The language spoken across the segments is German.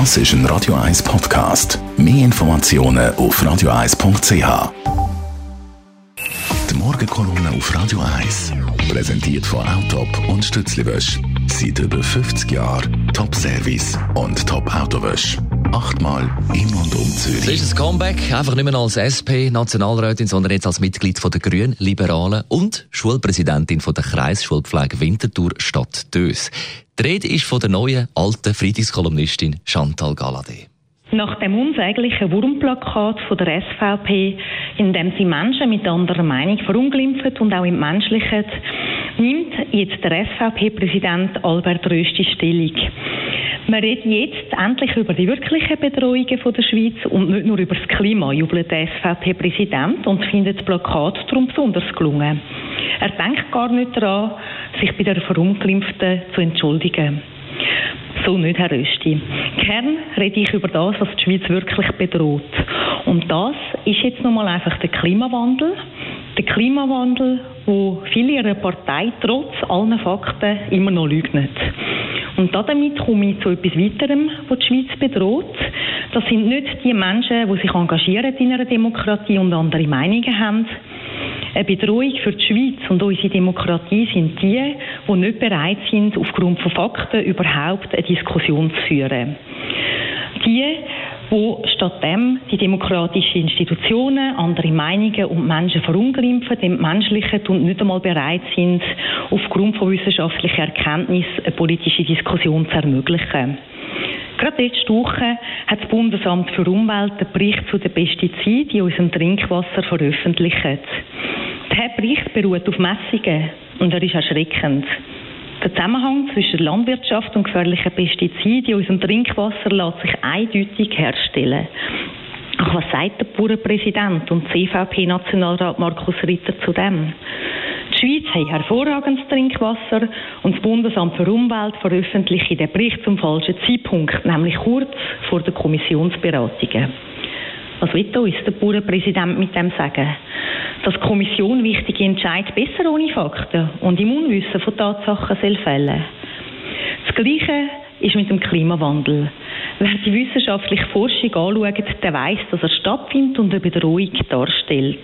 Das ist ein Radio 1 Podcast. Mehr Informationen auf radio1.ch. Die Morgenkolonne auf Radio 1 präsentiert von Autop und Stützliwösch. Seit über 50 Jahren Top-Service und Top-Autowösch. Achtmal in und um Zürich. Das ist ein Comeback, einfach nicht mehr als SP-Nationalrätin, sondern jetzt als Mitglied der Grünen Liberalen und Schulpräsidentin der Kreisschulpflege Winterthur Stadt Dös. Die Rede ist von der neuen, alten Friedenskolumnistin Chantal Galadé. Nach dem unsäglichen Wurmplakat von der SVP, in dem sie Menschen mit anderer Meinung verunglimpft und auch entmenschlicht, nimmt jetzt der SVP-Präsident Albert Rösti Stellung. Wir reden jetzt endlich über die wirklichen Bedrohungen der Schweiz und nicht nur über das Klima, jubelt der SVP-Präsident und findet das Plakat darum besonders gelungen. Er denkt gar nicht daran, sich bei der Verunglimpften zu entschuldigen. So nicht, Herr Rösti. Kern rede ich über das, was die Schweiz wirklich bedroht. Und das ist jetzt nochmal einfach der Klimawandel. Der Klimawandel, wo viele ihrer Partei trotz allen Fakten immer noch leugnen. Und damit komme ich zu etwas weiterem, was die Schweiz bedroht. Das sind nicht die Menschen, die sich engagieren in einer Demokratie und andere Meinungen haben. Eine Bedrohung für die Schweiz und unsere Demokratie sind die, die nicht bereit sind, aufgrund von Fakten überhaupt eine Diskussion zu führen. Die, wo stattdem die demokratischen Institutionen, andere Meinungen und Menschen verunglimpfen, entmenschlichen und nicht einmal bereit sind, aufgrund von wissenschaftlicher Erkenntnis eine politische Diskussion zu ermöglichen. Gerade letzte Woche hat das Bundesamt für Umwelt den Bericht zu den Pestiziden in unserem Trinkwasser veröffentlicht. Bericht beruht auf Messungen und er ist erschreckend. Der Zusammenhang zwischen Landwirtschaft und gefährlichen Pestiziden in unserem Trinkwasser lässt sich eindeutig herstellen. Ach, was sagt der Bauernpräsident und CVP-Nationalrat Markus Ritter zu dem? Die Schweiz hat hervorragendes Trinkwasser und das Bundesamt für Umwelt veröffentlicht den Bericht zum falschen Zeitpunkt, nämlich kurz vor den Kommissionsberatungen. Was will uns der Bauernpräsident mit dem sagen? dass die Kommission wichtige Entscheidungen besser ohne Fakten und im Unwissen von Tatsachen soll fällen Das Gleiche ist mit dem Klimawandel. Wer die wissenschaftliche Forschung anschaut, der weiß, dass er stattfindet und eine Bedrohung darstellt.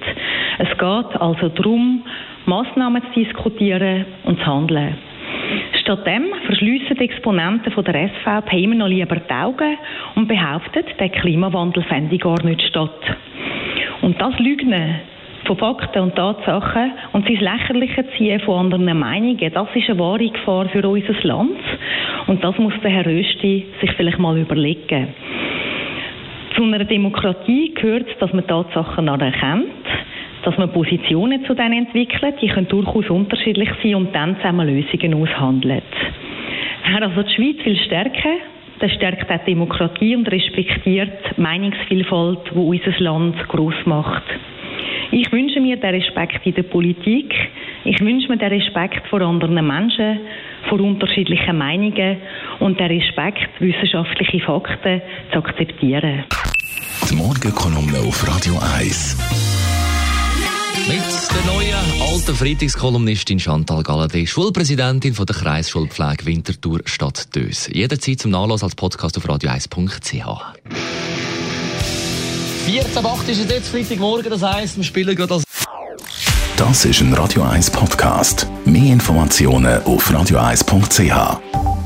Es geht also darum, Massnahmen zu diskutieren und zu handeln. Stattdem verschliessen die Exponenten von der SVP immer noch lieber die Augen und behaupten, der Klimawandel fände gar nicht statt. Und das Lügnen von Fakten und Tatsachen und sein lächerliche Ziehen von anderen Meinungen, das ist eine wahre Gefahr für unser Land. Und das muss der Herr Rösti sich vielleicht mal überlegen. Zu einer Demokratie gehört, dass man Tatsachen anerkennt, dass man Positionen zu denen entwickelt, die können durchaus unterschiedlich sein und dann zusammen Lösungen aushandelt. Wer also die Schweiz will stärken, der stärkt auch Demokratie und respektiert die Meinungsvielfalt, die unser Land groß macht. Ich wünsche mir den Respekt in der Politik. Ich wünsche mir den Respekt vor anderen Menschen, vor unterschiedlichen Meinungen und den Respekt, wissenschaftliche Fakten zu akzeptieren. Die Morgenkolumne auf Radio 1. Der Freitagskolumnistin Chantal Galladay, Schulpräsidentin von der Kreisschulpflege Winterthur Stadt Dös. Jederzeit zum Nachlass als Podcast auf radio1.ch. 14 8 ist es jetzt Freitagmorgen, das heisst, wir spielen gerade als Das ist ein Radio 1 Podcast. Mehr Informationen auf radio1.ch.